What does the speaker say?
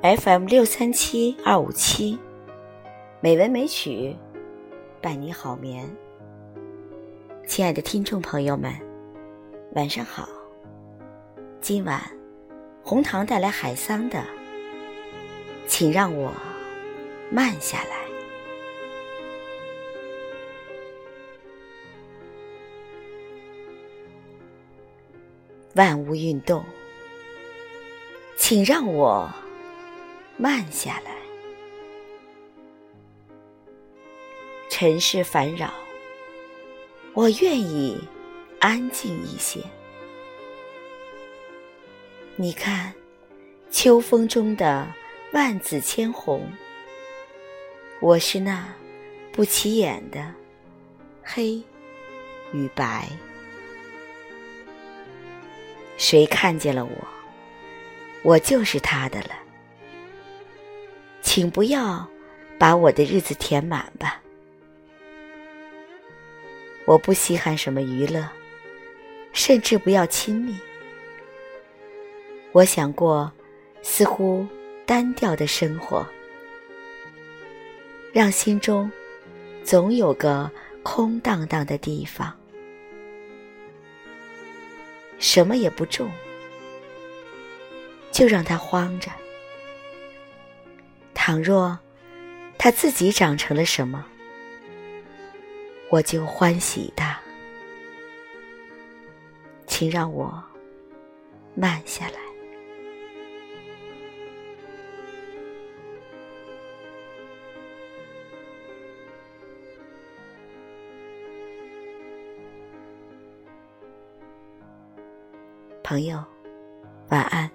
FM 六三七二五七，美文美曲，伴你好眠。亲爱的听众朋友们，晚上好。今晚红糖带来海桑的，请让我慢下来。万物运动，请让我慢下来。尘世烦扰，我愿意安静一些。你看，秋风中的万紫千红，我是那不起眼的黑与白。谁看见了我，我就是他的了。请不要把我的日子填满吧。我不稀罕什么娱乐，甚至不要亲密。我想过似乎单调的生活，让心中总有个空荡荡的地方。什么也不种，就让它荒着。倘若它自己长成了什么，我就欢喜它。请让我慢下来，朋友，晚安。